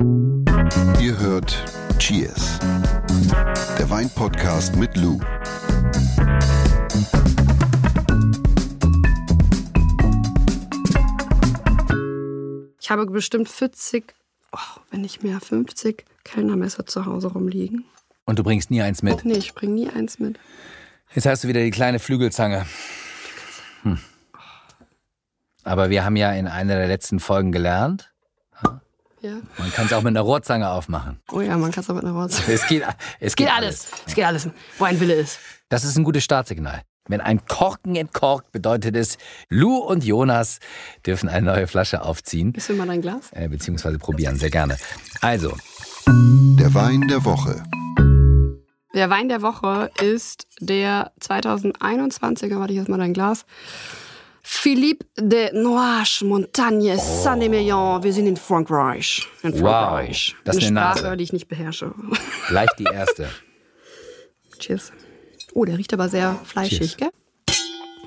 Ihr hört Cheers, der Weinpodcast mit Lou. Ich habe bestimmt 40, oh, wenn nicht mehr 50 Kellnermesser zu Hause rumliegen. Und du bringst nie eins mit. Nee, ich bringe nie eins mit. Jetzt hast du wieder die kleine Flügelzange. Hm. Aber wir haben ja in einer der letzten Folgen gelernt, Ja. man kann es auch mit einer Rohrzange aufmachen. Oh ja, man kann es aber mit einer Rohrzange. Es geht, es Geht alles. Es geht alles, wo ein Wille ist. Das ist ein gutes Startsignal. Wenn ein Korken entkorkt, bedeutet es, Lou und Jonas dürfen eine neue Flasche aufziehen, Gibst du mal dein Glas? äh, beziehungsweise probieren, sehr gerne. Also, Der Wein der Woche. Der Wein der Woche ist der 2021er, warte ich erst mal dein Glas. Philippe de Noache Montagne Saint-Emilion. Wir sind in Frankreich. In Frankreich. das ist eine eine Sprache, Nase. die ich nicht beherrsche. gleich die erste. Cheers. Oh, der riecht aber sehr fleischig, Cheers. gell?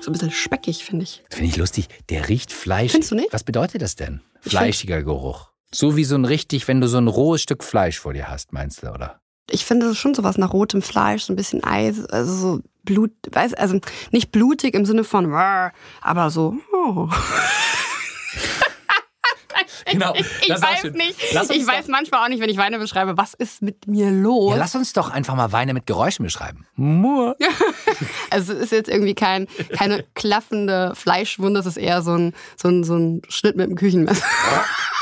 So ein bisschen speckig, finde ich. Finde ich lustig. Der riecht fleischig. Findest du nicht? Was bedeutet das denn? Fleischiger Geruch. So wie so ein richtig, wenn du so ein rohes Stück Fleisch vor dir hast, meinst du, oder? Ich finde schon sowas nach rotem Fleisch, so ein bisschen Eis, also so Blut, weiß, also nicht blutig im Sinne von, aber so. Oh. Genau. Ich weiß nicht. Ich weiß manchmal auch nicht, wenn ich Weine beschreibe, was ist mit mir los? Ja, lass uns doch einfach mal Weine mit Geräuschen beschreiben. Mur. Also es ist jetzt irgendwie kein, keine klaffende Fleischwunde, es ist eher so ein, so ein, so ein Schnitt mit dem Küchenmesser.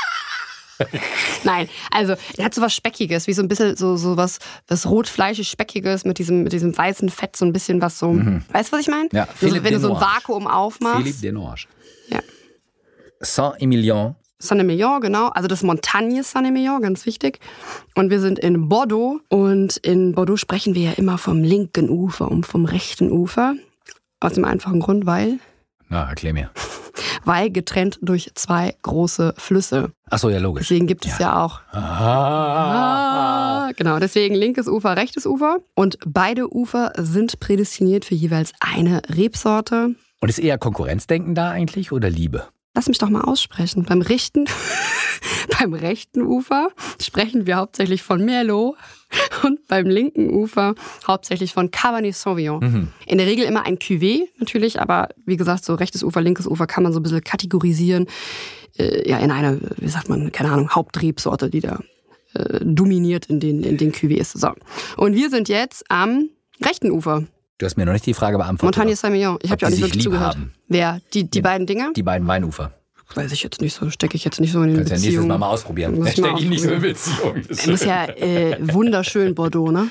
Nein, also er hat so was Speckiges, wie so ein bisschen so, so was, was rotfleischig Speckiges mit diesem, mit diesem weißen Fett, so ein bisschen was so. Weißt du, was ich meine? Mhm. Ja, so, wenn du so ein. Vakuum aufmachst. Philippe Desnoyers. Ja. Saint-Emilion. Saint-Emilion, genau. Also das Montagne Saint-Emilion, ganz wichtig. Und wir sind in Bordeaux. Und in Bordeaux sprechen wir ja immer vom linken Ufer und vom rechten Ufer. Aus dem einfachen Grund, weil, Na, erklär mir. weil getrennt durch zwei große Flüsse. Ach so, ja, logisch. Deswegen gibt es ja auch. Ah. Ah, genau, deswegen linkes Ufer, rechtes Ufer. Und beide Ufer sind prädestiniert für jeweils eine Rebsorte. Und ist eher Konkurrenzdenken da eigentlich oder Liebe? Lass mich doch mal aussprechen. Beim rechten, beim rechten Ufer sprechen wir hauptsächlich von Merlot und beim linken Ufer hauptsächlich von Cabernet Sauvignon. In der Regel immer ein Cuvée natürlich, aber wie gesagt, so rechtes Ufer, linkes Ufer kann man so ein bisschen kategorisieren. Äh, ja, in eine, wie sagt man, keine Ahnung, Hauptrebsorte, die da äh, dominiert in den, in den Cuvées. So. Und wir sind jetzt am rechten Ufer. Du hast mir noch nicht die Frage beantwortet. Montagne Saint-Emilion. Ich habe ja auch nicht wirklich zugehört. haben. Wer? Die, die Ja. beiden Dinger? Die beiden Weinufer. Weiß ich jetzt nicht so, stecke ich jetzt nicht so in den Kannst ja nächstes. Mal mal ausprobieren. Muss ich stecke ich nicht so in. Beziehung. Es ist ja äh, wunderschön Bordeaux, ne?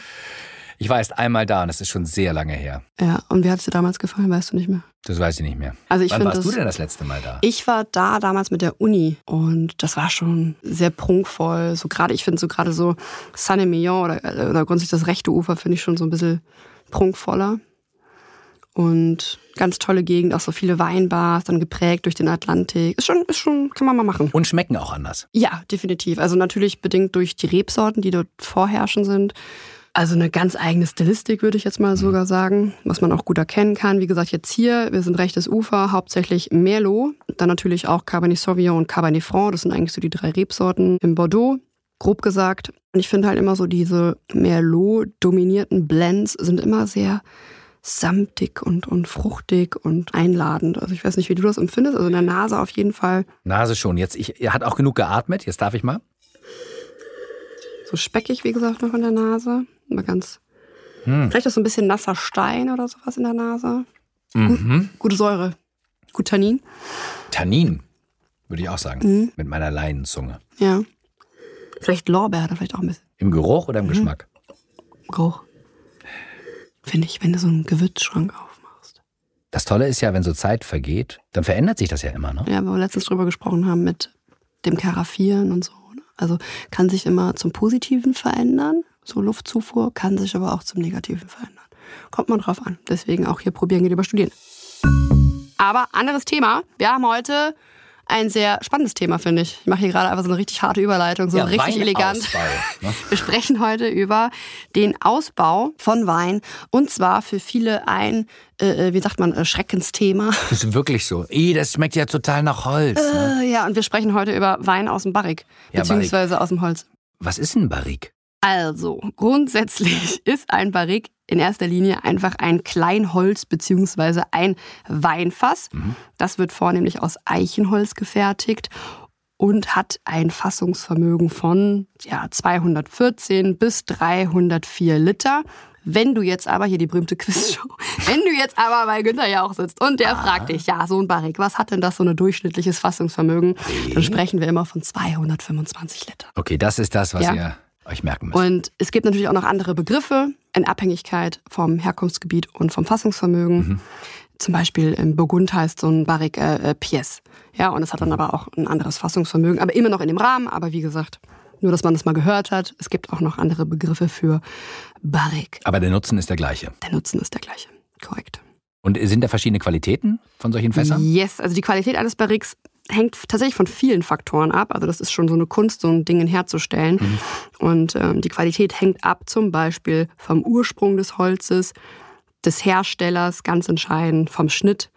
Ich war erst einmal da und das ist schon sehr lange her. Ja, und wie hat es dir damals gefallen, weißt du nicht mehr? Das weiß ich nicht mehr. Also ich Wann warst du das- denn das letzte Mal da? Ich war da damals mit der Uni und das war schon sehr prunkvoll. So gerade, ich finde so gerade so Saint-Emilion oder, äh, oder grundsätzlich das rechte Ufer finde ich schon so ein bisschen prunkvoller. Und ganz tolle Gegend, auch so viele Weinbars, dann geprägt durch den Atlantik. Ist schon, ist schon, kann man mal machen. Und schmecken auch anders. Ja, definitiv. Also natürlich bedingt durch die Rebsorten, die dort vorherrschen sind. Also eine ganz eigene Stilistik, würde ich jetzt mal sogar sagen, was man auch gut erkennen kann. Wie gesagt, jetzt hier, wir sind rechtes Ufer, hauptsächlich Merlot, dann natürlich auch Cabernet Sauvignon und Cabernet Franc. Das sind eigentlich so die drei Rebsorten im Bordeaux, grob gesagt. Und ich finde halt immer so diese Merlot-dominierten Blends sind immer sehr samtig und, und fruchtig und einladend. Also ich weiß nicht, wie du das empfindest. Also in der Nase auf jeden Fall Nase schon. Jetzt, ich, er hat auch genug geatmet. Jetzt darf ich mal. So speckig, wie gesagt, noch in der Nase. Aber ganz. Hm. Vielleicht auch so ein bisschen nasser Stein oder sowas in der Nase. Mhm. Gute Säure. Gut Tannin. Tannin, würde ich auch sagen. Mhm. Mit meiner Leinenzunge. Ja. Vielleicht Lorbeer, da vielleicht auch ein bisschen Im Geruch Mhm. oder im Geschmack? Geruch. Finde ich, wenn du so einen Gewürzschrank aufmachst. Das Tolle ist ja, wenn so Zeit vergeht, dann verändert sich das ja immer, ne? Ja, wo wir letztens drüber gesprochen haben mit dem Karaffieren und so. ne? Also kann sich immer zum Positiven verändern. So Luftzufuhr kann sich aber auch zum Negativen verändern. Kommt man drauf an. Deswegen auch hier probieren geht über Studieren. Aber anderes Thema. Wir haben heute ein sehr spannendes Thema, finde ich. Ich mache hier gerade einfach so eine richtig harte Überleitung, so Ja, richtig elegant. Ne? Wir sprechen heute über den Ausbau von Wein und zwar für viele ein, äh, wie sagt man, äh, Schreckensthema. Das ist wirklich so. Ih, das schmeckt ja total nach Holz. Ne? Äh, ja, und wir sprechen heute über Wein aus dem Barrik, Ja, beziehungsweise aus dem Holz. Was ist ein Barrik? Also, grundsätzlich ist ein Barrik in erster Linie einfach ein Kleinholz bzw. ein Weinfass. Mhm. Das wird vornehmlich aus Eichenholz gefertigt und hat ein Fassungsvermögen von ja, 214 bis 304 Liter. Wenn du jetzt aber, hier die berühmte Quizshow, wenn du jetzt aber bei Günther ja auch sitzt und der ah. fragt dich, ja, so ein Barrik, was hat denn das so ein durchschnittliches Fassungsvermögen? Dann sprechen wir immer von 225 Liter. Okay, das ist das, was ja. ihr euch merken müsst. Und es gibt natürlich auch noch andere Begriffe in Abhängigkeit vom Herkunftsgebiet und vom Fassungsvermögen. Mhm. Zum Beispiel im Burgund heißt so ein Barrik äh, Pièce. Ja, und es hat dann mhm. aber auch ein anderes Fassungsvermögen, aber immer noch in dem Rahmen. Aber wie gesagt, nur, dass man das mal gehört hat. Es gibt auch noch andere Begriffe für Barrik. Aber der Nutzen ist der gleiche. Der Nutzen ist der gleiche, korrekt. Und sind da verschiedene Qualitäten von solchen Fässern? Yes, also die Qualität eines Barriks hängt tatsächlich von vielen Faktoren ab. Also das ist schon so eine Kunst, so ein Ding herzustellen. Mhm. Und ähm, die Qualität hängt ab zum Beispiel vom Ursprung des Holzes, des Herstellers, ganz entscheidend, vom Schnitt,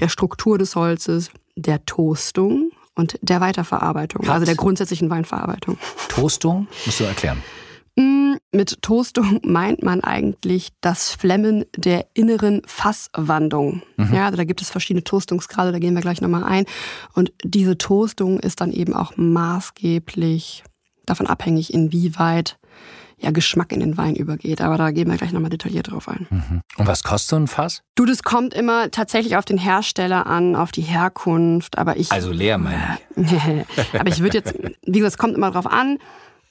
der Struktur des Holzes, der Toastung und der Weiterverarbeitung, Was? also der grundsätzlichen Weinverarbeitung. Toastung musst du erklären. Mm, mit Toastung meint man eigentlich das Flemmen der inneren Fasswandung. Mhm. Ja, also da gibt es verschiedene Toastungsgrade, da gehen wir gleich nochmal ein. Und diese Toastung ist dann eben auch maßgeblich davon abhängig, inwieweit ja, Geschmack in den Wein übergeht. Aber da gehen wir gleich nochmal detailliert drauf ein. Mhm. Und was kostet so ein Fass? Du, das kommt immer tatsächlich auf den Hersteller an, auf die Herkunft. Aber ich. Also leer, meine ich. aber ich würde jetzt, wie gesagt, es kommt immer drauf an.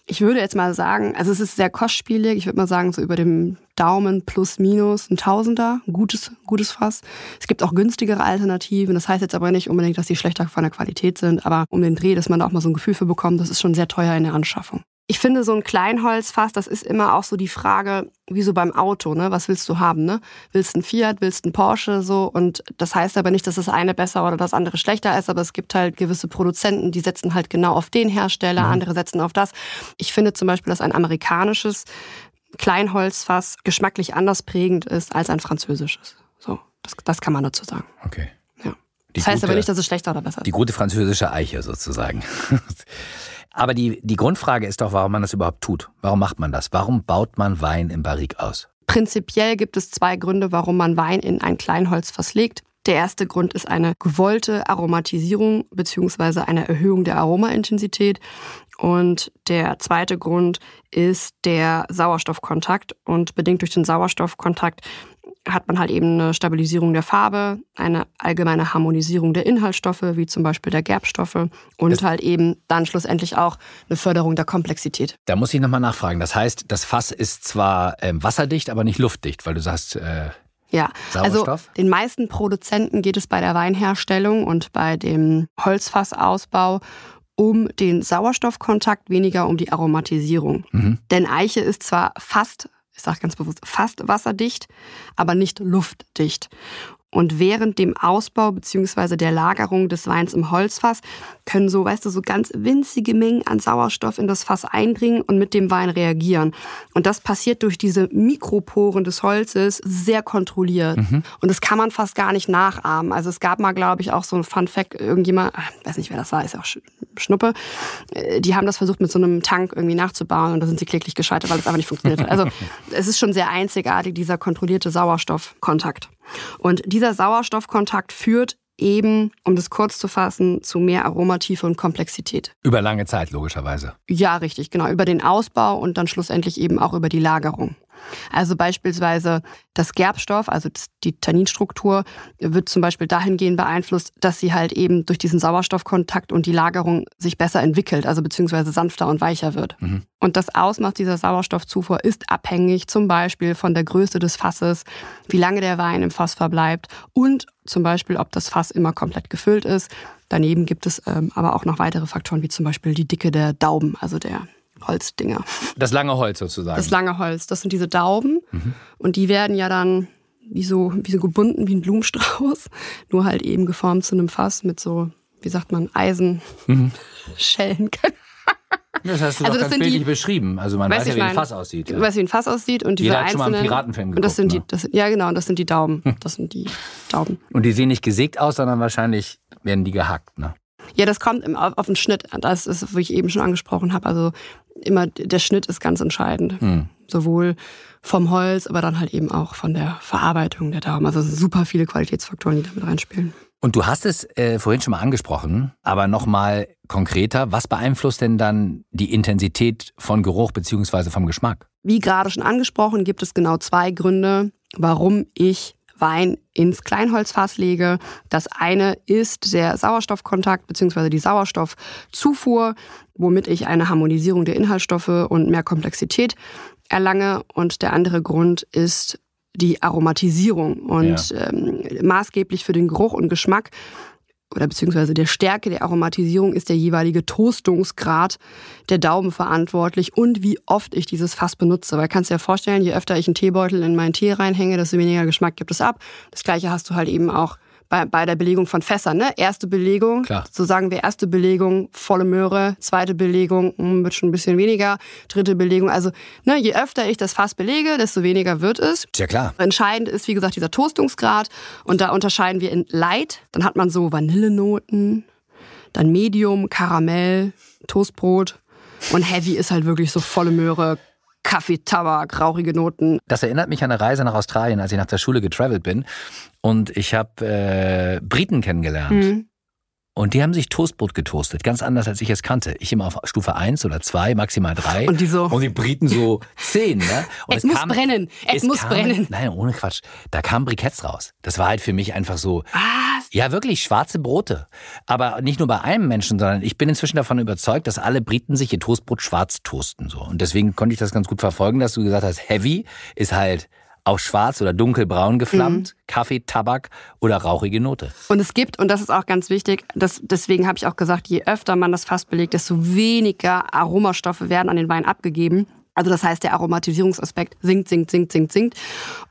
Ich würde jetzt mal sagen, also es ist sehr kostspielig. Ich würde mal sagen, so über dem Daumen plus minus ein Tausender, ein gutes, gutes Fass. Es gibt auch günstigere Alternativen. Das heißt jetzt aber nicht unbedingt, dass die schlechter von der Qualität sind, aber um den Dreh, dass man da auch mal so ein Gefühl für bekommt, das ist schon sehr teuer in der Anschaffung. Ich finde, so ein Kleinholzfass, das ist immer auch so die Frage, wie so beim Auto, ne? Was willst du haben, ne? Willst du ein Fiat, willst du ein Porsche, so? Und das heißt aber nicht, dass das eine besser oder das andere schlechter ist, aber es gibt halt gewisse Produzenten, die setzen halt genau auf den Hersteller, mhm. andere setzen auf das. Ich finde zum Beispiel, dass ein amerikanisches Kleinholzfass geschmacklich anders prägend ist als ein französisches. So, das, das kann man dazu sagen. Okay. Ja. das heißt gute, aber nicht, dass es schlechter oder besser ist. Die gute französische Eiche sozusagen. Aber die, die Grundfrage ist doch, warum man das überhaupt tut. Warum macht man das? Warum baut man Wein im Barrik aus? Prinzipiell gibt es zwei Gründe, warum man Wein in ein Kleinholzfass legt. Der erste Grund ist eine gewollte Aromatisierung bzw. eine Erhöhung der Aromaintensität. Und der zweite Grund ist der Sauerstoffkontakt. Und bedingt durch den Sauerstoffkontakt hat man halt eben eine Stabilisierung der Farbe, eine allgemeine Harmonisierung der Inhaltsstoffe, wie zum Beispiel der Gerbstoffe und das halt eben dann schlussendlich auch eine Förderung der Komplexität. Da muss ich nochmal nachfragen. Das heißt, das Fass ist zwar ähm, wasserdicht, aber nicht luftdicht, weil du sagst, äh, ja, also den meisten Produzenten geht es bei der Weinherstellung und bei dem Holzfassausbau um den Sauerstoffkontakt, weniger um die Aromatisierung. Mhm. Denn Eiche ist zwar fast ich sage ganz bewusst, fast wasserdicht, aber nicht luftdicht. Und während dem Ausbau bzw. der Lagerung des Weins im Holzfass können so, weißt du, so ganz winzige Mengen an Sauerstoff in das Fass eindringen und mit dem Wein reagieren. Und das passiert durch diese Mikroporen des Holzes sehr kontrolliert. Mhm. Und das kann man fast gar nicht nachahmen. Also es gab mal, glaube ich, auch so ein Fun Fact, irgendjemand, ich weiß nicht, wer das war, ist ja auch Schnuppe, äh, die haben das versucht mit so einem Tank irgendwie nachzubauen und da sind sie kläglich gescheitert, weil es einfach nicht funktioniert hat. Also es ist schon sehr einzigartig, dieser kontrollierte Sauerstoffkontakt. Und dieser Sauerstoffkontakt führt eben, um das kurz zu fassen, zu mehr Aromatiefe und Komplexität. Über lange Zeit, logischerweise. Ja, richtig, genau. Über den Ausbau und dann schlussendlich eben auch über die Lagerung. Also beispielsweise das Gerbstoff, also die Tanninstruktur, wird zum Beispiel dahingehend beeinflusst, dass sie halt eben durch diesen Sauerstoffkontakt und die Lagerung sich besser entwickelt, also beziehungsweise sanfter und weicher wird. Mhm. Und das Ausmaß dieser Sauerstoffzufuhr ist abhängig zum Beispiel von der Größe des Fasses, wie lange der Wein im Fass verbleibt und zum Beispiel, ob das Fass immer komplett gefüllt ist. Daneben gibt es ähm, aber auch noch weitere Faktoren, wie zum Beispiel die Dicke der Dauben, also der Holzdinger. Das lange Holz sozusagen. Das lange Holz. Das sind diese Dauben. Mhm. Und die werden ja dann wie so, wie so gebunden wie ein Blumenstrauß. Nur halt eben geformt zu einem Fass mit so, wie sagt man, Eisenschellen. Mhm. Das hast du also doch ganz bildlich die, beschrieben. Also man weiß ja, wie ein Fass aussieht. Ja. weiß, wie ein Fass aussieht und diese Jeder hat einzelnen. Schon mal einen Piratenfilm geguckt, und das sind ne? die, das, ja genau, und das sind die Daumen. Das sind die Daumen. Und die sehen nicht gesägt aus, sondern wahrscheinlich werden die gehackt, ne? Ja, das kommt auf, auf den Schnitt. Das ist, wie ich eben schon angesprochen habe. Also immer der Schnitt ist ganz entscheidend. Mhm. Sowohl vom Holz, aber dann halt eben auch von der Verarbeitung der Daumen. Also super viele Qualitätsfaktoren, die damit reinspielen. Und du hast es äh, vorhin schon mal angesprochen, aber nochmal konkreter, was beeinflusst denn dann die Intensität von Geruch beziehungsweise vom Geschmack? Wie gerade schon angesprochen, gibt es genau zwei Gründe, warum ich Wein ins Kleinholzfass lege. Das eine ist der Sauerstoffkontakt bzw. die Sauerstoffzufuhr, womit ich eine Harmonisierung der Inhaltsstoffe und mehr Komplexität erlange. Und der andere Grund ist die Aromatisierung. Und ja. ähm, maßgeblich für den Geruch und Geschmack oder beziehungsweise der Stärke der Aromatisierung ist der jeweilige Toastungsgrad der Daumen verantwortlich und wie oft ich dieses Fass benutze. Weil kannst dir vorstellen, je öfter ich einen Teebeutel in meinen Tee reinhänge, desto weniger Geschmack gibt es ab. Das gleiche hast du halt eben auch bei, bei der Belegung von Fässern. Ne? Erste Belegung, Klar. so sagen wir erste Belegung, volle Möhre, zweite Belegung hm, wird schon ein bisschen weniger, dritte Belegung. Also ne, je öfter ich das Fass belege, desto weniger wird es. Ja klar. Entscheidend ist, wie gesagt, dieser Toastungsgrad. Und da unterscheiden wir in Light, dann hat man so Vanillenoten, dann Medium, Karamell, Toastbrot. Und Heavy ist halt wirklich so volle Möhre, Kaffee, Tabak, rauchige Noten. Das erinnert mich an eine Reise nach Australien, als ich nach der Schule getravelt bin. Und ich habe äh, Briten kennengelernt. Mhm. Und die haben sich Toastbrot getoastet, ganz anders als ich es kannte. Ich immer auf Stufe 1 oder 2, maximal 3. Und die so. Und die Briten so 10, ne? Und es, es muss kam, brennen, es, es muss kam, brennen. Nein, ohne Quatsch. Da kamen Briketts raus. Das war halt für mich einfach so. Was? Ja, wirklich, schwarze Brote. Aber nicht nur bei einem Menschen, sondern ich bin inzwischen davon überzeugt, dass alle Briten sich ihr Toastbrot schwarz toasten, so. Und deswegen konnte ich das ganz gut verfolgen, dass du gesagt hast, Heavy ist halt auch schwarz oder dunkelbraun geflammt, mhm. Kaffee, Tabak oder rauchige Note. Und es gibt, und das ist auch ganz wichtig, das, deswegen habe ich auch gesagt, je öfter man das Fass belegt, desto weniger Aromastoffe werden an den Wein abgegeben. Also das heißt, der Aromatisierungsaspekt sinkt, sinkt, sinkt, sinkt, sinkt.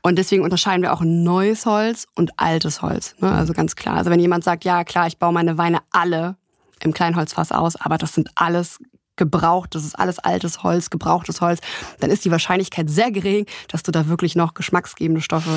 Und deswegen unterscheiden wir auch neues Holz und altes Holz. Ne? Also ganz klar. Also wenn jemand sagt, ja klar, ich baue meine Weine alle im Kleinholzfass aus, aber das sind alles gebraucht, das ist alles altes Holz, gebrauchtes Holz, dann ist die Wahrscheinlichkeit sehr gering, dass du da wirklich noch geschmacksgebende Stoffe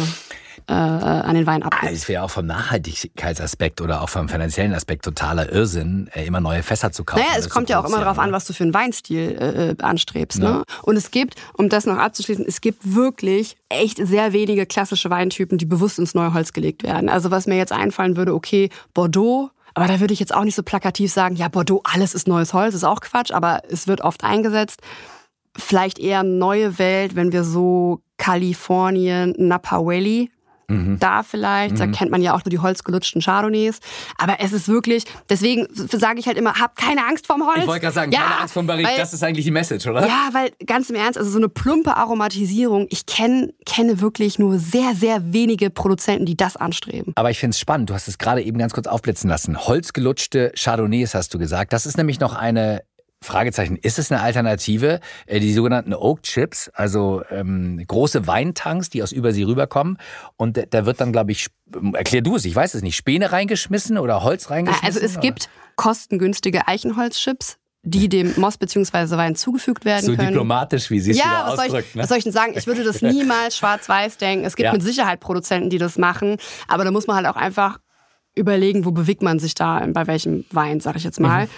äh, an den Wein abgibst. Ah, es wäre auch vom Nachhaltigkeitsaspekt oder auch vom finanziellen Aspekt totaler Irrsinn, äh, immer neue Fässer zu kaufen. Naja, es kommt ja auch immer darauf an, was du für einen Weinstil äh, äh anstrebst. Ja. Ne? Und es gibt, um das noch abzuschließen, es gibt wirklich echt sehr wenige klassische Weintypen, die bewusst ins neue Holz gelegt werden. Also was mir jetzt einfallen würde, okay, Bordeaux aber da würde ich jetzt auch nicht so plakativ sagen, ja, Bordeaux, alles ist neues Holz, ist auch Quatsch, aber es wird oft eingesetzt. Vielleicht eher neue Welt, wenn wir so Kalifornien, Napa Valley Mhm. Da vielleicht, mhm. da kennt man ja auch nur die holzgelutschten Chardonnays. Aber es ist wirklich, deswegen sage ich halt immer, habt keine Angst vorm Holz. Ich wollte gerade sagen, ja, keine Angst vorm Barrique, weil, das ist eigentlich die Message, oder? Ja, weil ganz im Ernst, also so eine plumpe Aromatisierung, ich kenn, kenne wirklich nur sehr, sehr wenige Produzenten, die das anstreben. Aber ich finde es spannend, du hast es gerade eben ganz kurz aufblitzen lassen. Holzgelutschte Chardonnays hast du gesagt. Das ist nämlich noch eine Fragezeichen, ist es eine Alternative? Äh, die sogenannten Oak Chips, also ähm, große Weintanks, die aus Übersee rüberkommen. Und da wird dann, glaube ich, erklär du es, ich weiß es nicht, Späne reingeschmissen oder Holz reingeschmissen? Also es oder? gibt kostengünstige Eichenholzchips die dem Moss bzw. Wein zugefügt werden so können. So diplomatisch, wie Sie es ja, was soll, ich, ne? was soll ich denn sagen? Ich würde das niemals schwarz-weiß denken. Es gibt ja. mit Sicherheit Produzenten, die das machen, aber da muss man halt auch einfach überlegen, wo bewegt man sich da, bei welchem Wein, sag ich jetzt mal. Mhm.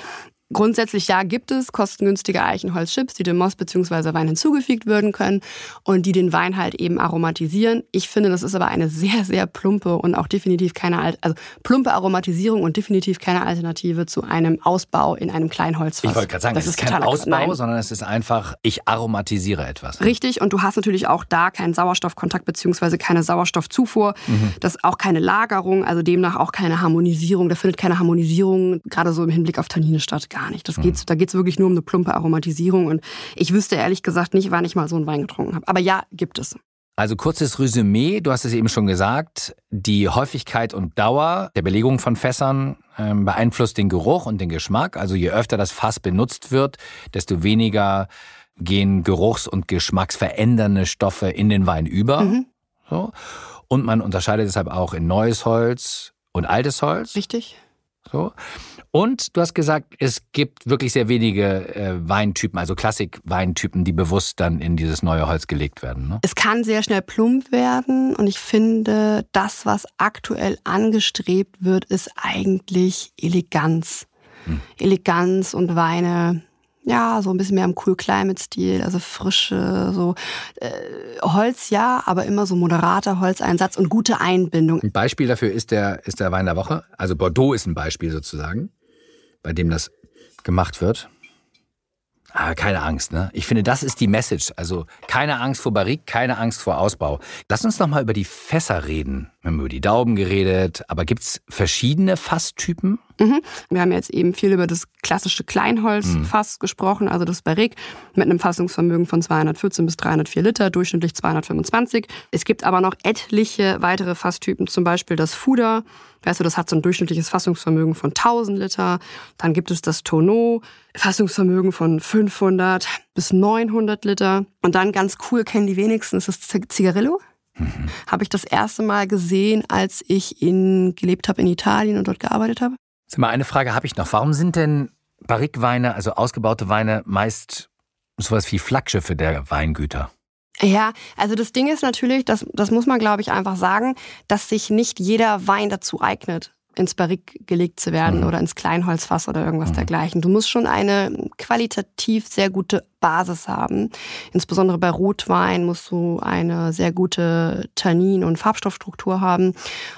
Grundsätzlich ja gibt es kostengünstige Eichenholzchips, die dem Moss bzw. Wein hinzugefügt werden können und die den Wein halt eben aromatisieren. Ich finde, das ist aber eine sehr, sehr plumpe und auch definitiv keine, also plumpe Aromatisierung und definitiv keine Alternative zu einem Ausbau in einem Kleinholzfass. Ich wollte gerade sagen, das ist, ist kein Ausbau, sondern es ist einfach, ich aromatisiere etwas. Richtig und du hast natürlich auch da keinen Sauerstoffkontakt bzw. keine Sauerstoffzufuhr, mhm. das auch keine Lagerung, also demnach auch keine Harmonisierung. Da findet keine Harmonisierung gerade so im Hinblick auf Tannine statt gar nicht. Das geht's, mhm. Da geht es wirklich nur um eine plumpe Aromatisierung. Und ich wüsste ehrlich gesagt nicht, wann ich mal so einen Wein getrunken habe. Aber ja, gibt es. Also kurzes Resümee, du hast es eben schon gesagt, die Häufigkeit und Dauer der Belegung von Fässern äh, beeinflusst den Geruch und den Geschmack. Also je öfter das Fass benutzt wird, desto weniger gehen geruchs- und geschmacksverändernde Stoffe in den Wein über. Mhm. So. Und man unterscheidet deshalb auch in neues Holz und altes Holz. Richtig. So. Und du hast gesagt, es gibt wirklich sehr wenige äh, Weintypen, also Klassik-Weintypen, die bewusst dann in dieses neue Holz gelegt werden. Ne? Es kann sehr schnell plump werden und ich finde, das, was aktuell angestrebt wird, ist eigentlich Eleganz. Hm. Eleganz und Weine Ja, so ein bisschen mehr im Cool Climate Stil, also frische, so äh, Holz ja, aber immer so moderater Holzeinsatz und gute Einbindung. Ein Beispiel dafür ist der, ist der Wein der Woche. Also Bordeaux ist ein Beispiel sozusagen, bei dem das gemacht wird. Ah, keine Angst, ne? Ich finde, das ist die Message. Also keine Angst vor Barrique, keine Angst vor Ausbau. Lass uns noch mal über die Fässer reden. Wir haben über die Dauben geredet, aber gibt's verschiedene Fasstypen? Mhm. Wir haben jetzt eben viel über das klassische Kleinholzfass mhm. gesprochen, also das Barrique mit einem Fassungsvermögen von 214 bis 304 Liter, durchschnittlich 225. Es gibt aber noch etliche weitere Fasstypen, zum Beispiel das Fuder. Weißt du, das hat so ein durchschnittliches Fassungsvermögen von 1000 Liter. Dann gibt es das Tonneau, Fassungsvermögen von 500 bis 900 Liter. Und dann ganz cool, kennen die wenigsten, ist das Zigarillo. Mhm. Habe ich das erste Mal gesehen, als ich in, gelebt habe in Italien und dort gearbeitet habe. Sag mal, eine Frage habe ich noch. Warum sind denn Barrique-Weine, also ausgebaute Weine, meist sowas wie Flaggschiffe der Weingüter? Ja, also das Ding ist natürlich, das, das muss man glaube ich einfach sagen, dass sich nicht jeder Wein dazu eignet, ins Barrique gelegt zu werden mhm. oder ins Kleinholzfass oder irgendwas mhm. dergleichen. Du musst schon eine qualitativ sehr gute Basis haben. Insbesondere bei Rotwein musst du eine sehr gute Tannin- und Farbstoffstruktur haben.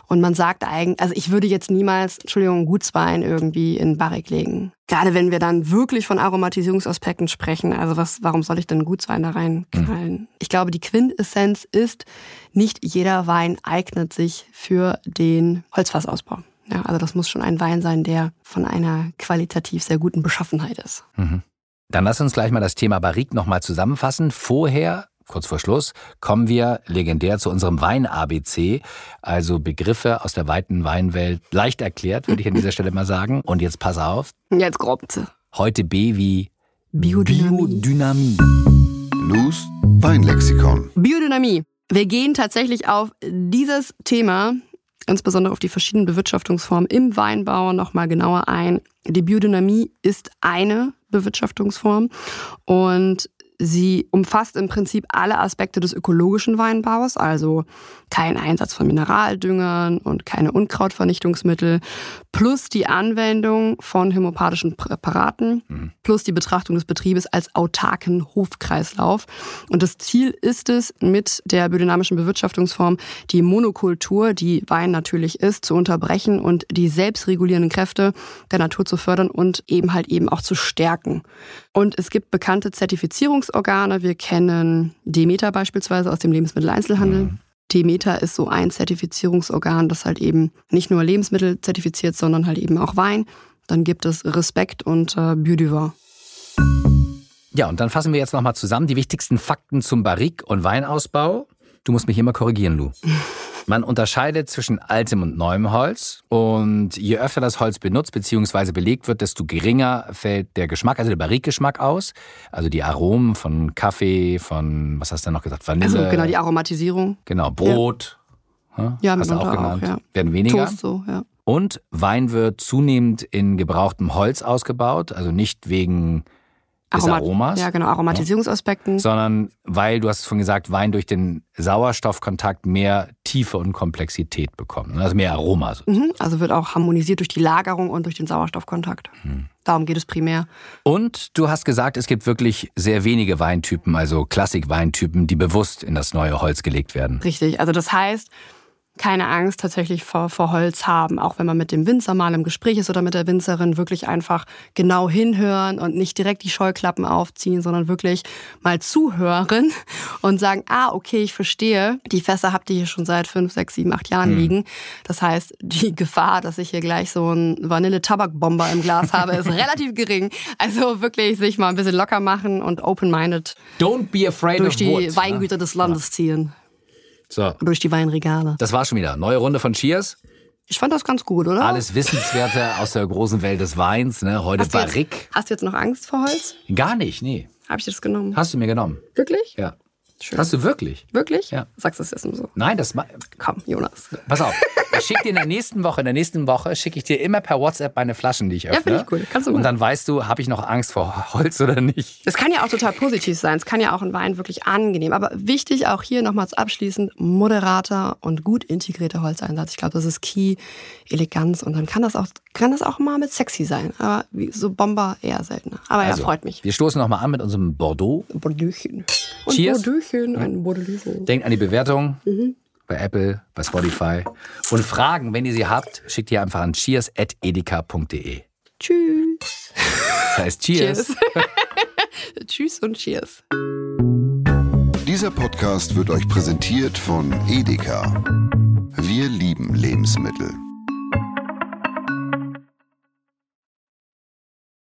Und man sagt eigentlich, also ich würde jetzt niemals, Entschuldigung, Gutswein irgendwie in Barrique legen. Gerade wenn wir dann wirklich von Aromatisierungsaspekten sprechen, also was, warum soll ich denn Gutswein da reinknallen? Mhm. Ich glaube, die Quintessenz ist, nicht jeder Wein eignet sich für den Holzfassausbau. Ja, also das muss schon ein Wein sein, der von einer qualitativ sehr guten Beschaffenheit ist. Mhm. Dann lass uns gleich mal das Thema Barrique nochmal zusammenfassen. Vorher, kurz vor Schluss, kommen wir legendär zu unserem Wein-ABC, also Begriffe aus der weiten Weinwelt, leicht erklärt, würde ich an dieser Stelle mal sagen. Und jetzt pass auf. Jetzt grob. Heute B wie Biodynamie. Biodynamie. Luz Weinlexikon. Biodynamie. Wir gehen tatsächlich auf dieses Thema insbesondere auf die verschiedenen Bewirtschaftungsformen im Weinbau nochmal genauer ein. Die Biodynamie ist eine Bewirtschaftungsform. Und Sie umfasst im Prinzip alle Aspekte des ökologischen Weinbaus, also kein Einsatz von Mineraldüngern und keine Unkrautvernichtungsmittel, plus die Anwendung von hämopathischen Präparaten, mhm. plus die Betrachtung des Betriebes als autarken Hofkreislauf. Und das Ziel ist es, mit der biodynamischen Bewirtschaftungsform die Monokultur, die Wein natürlich ist, zu unterbrechen und die selbstregulierenden Kräfte der Natur zu fördern und eben halt eben auch zu stärken. Und es gibt bekannte Zertifizierungsorgane. Wir kennen Demeter beispielsweise aus dem Lebensmitteleinzelhandel. Mhm. Demeter ist so ein Zertifizierungsorgan, das halt eben nicht nur Lebensmittel zertifiziert, sondern halt eben auch Wein. Dann gibt es Respekt und äh, Biodiver. Ja, und dann fassen wir jetzt nochmal zusammen die wichtigsten Fakten zum Barrique und Weinausbau. Du musst mich immer korrigieren, Lu. Man unterscheidet zwischen altem und neuem Holz. Und je öfter das Holz benutzt bzw. belegt wird, desto geringer fällt der Geschmack, also der Barrique-Geschmack aus. Also die Aromen von Kaffee, von, was hast du noch gesagt, Vanille. Also genau, die Aromatisierung. Genau, Brot. Ja, ja hast du auch genannt. Auch, ja. Werden weniger. Toast so, ja. Und Wein wird zunehmend in gebrauchtem Holz ausgebaut, also nicht wegen des Aromat Aromas. Ja, genau, Aromatisierungsaspekten. Ja, sondern weil, du hast es schon gesagt, Wein durch den Sauerstoffkontakt mehr Tiefe und Komplexität bekommt. Ne? Also mehr Aroma. Mhm, also wird auch harmonisiert durch die Lagerung und durch den Sauerstoffkontakt. Mhm. Darum geht es primär. Und du hast gesagt, es gibt wirklich sehr wenige Weintypen, also Klassik-Weintypen, die bewusst in das neue Holz gelegt werden. Richtig, also das heißt, keine Angst tatsächlich vor, vor Holz haben, auch wenn man mit dem Winzer mal im Gespräch ist oder mit der Winzerin, wirklich einfach genau hinhören und nicht direkt die Scheuklappen aufziehen, sondern wirklich mal zuhören und sagen, ah, okay, ich verstehe, die Fässer habt ihr hier schon seit fünf, sechs, sieben, acht Jahren hm. liegen. Das heißt, die Gefahr, dass ich hier gleich so einen Vanille-Tabak-Bomber im Glas habe, ist relativ gering. Also wirklich sich mal ein bisschen locker machen und open-minded durch die woods, Weingüter ne? des Landes ziehen. So. Durch die Weinregale. Das war schon wieder. Neue Runde von Cheers. Ich fand das ganz gut, oder? Alles Wissenswerte aus der großen Welt des Weins. Ne? Heute hast Barrique. Hast du jetzt noch Angst vor Holz? Gar nicht, nee. Habe ich das genommen? Hast du mir genommen. Wirklich? Ja. Schön. Hast du wirklich? Wirklich? Ja. Sagst du es jetzt nur so? Nein, das Komm, Jonas. Pass auf, ich schicke dir in der nächsten Woche, in der nächsten Woche schicke ich dir immer per WhatsApp meine Flaschen, die ich öffne. finde ich cool. Kannst du Und dann weißt du, habe ich noch Angst vor Holz oder nicht. Das kann ja auch total positiv sein. Es kann ja auch ein Wein wirklich angenehm. Aber wichtig auch hier nochmals abschließend, moderater und gut integrierter Holzeinsatz. Ich glaube, das ist Key, Eleganz und dann kann das auch, kann das auch mal mit sexy sein. Aber so Bomber eher seltener. Aber Also, ja, freut mich. Wir stoßen nochmal an mit unserem Bordeaux. Bordeauxchen. Und Cheers. Bordeauxchen, ein Bordeauxchen. Denkt an die Bewertung Mhm. bei Apple, bei Spotify. Und Fragen, wenn ihr sie habt, schickt ihr einfach an cheers.edeka.de. Tschüss. Das heißt Cheers. Cheers. Tschüss und Cheers. Dieser Podcast wird euch präsentiert von Edeka. Wir lieben Lebensmittel.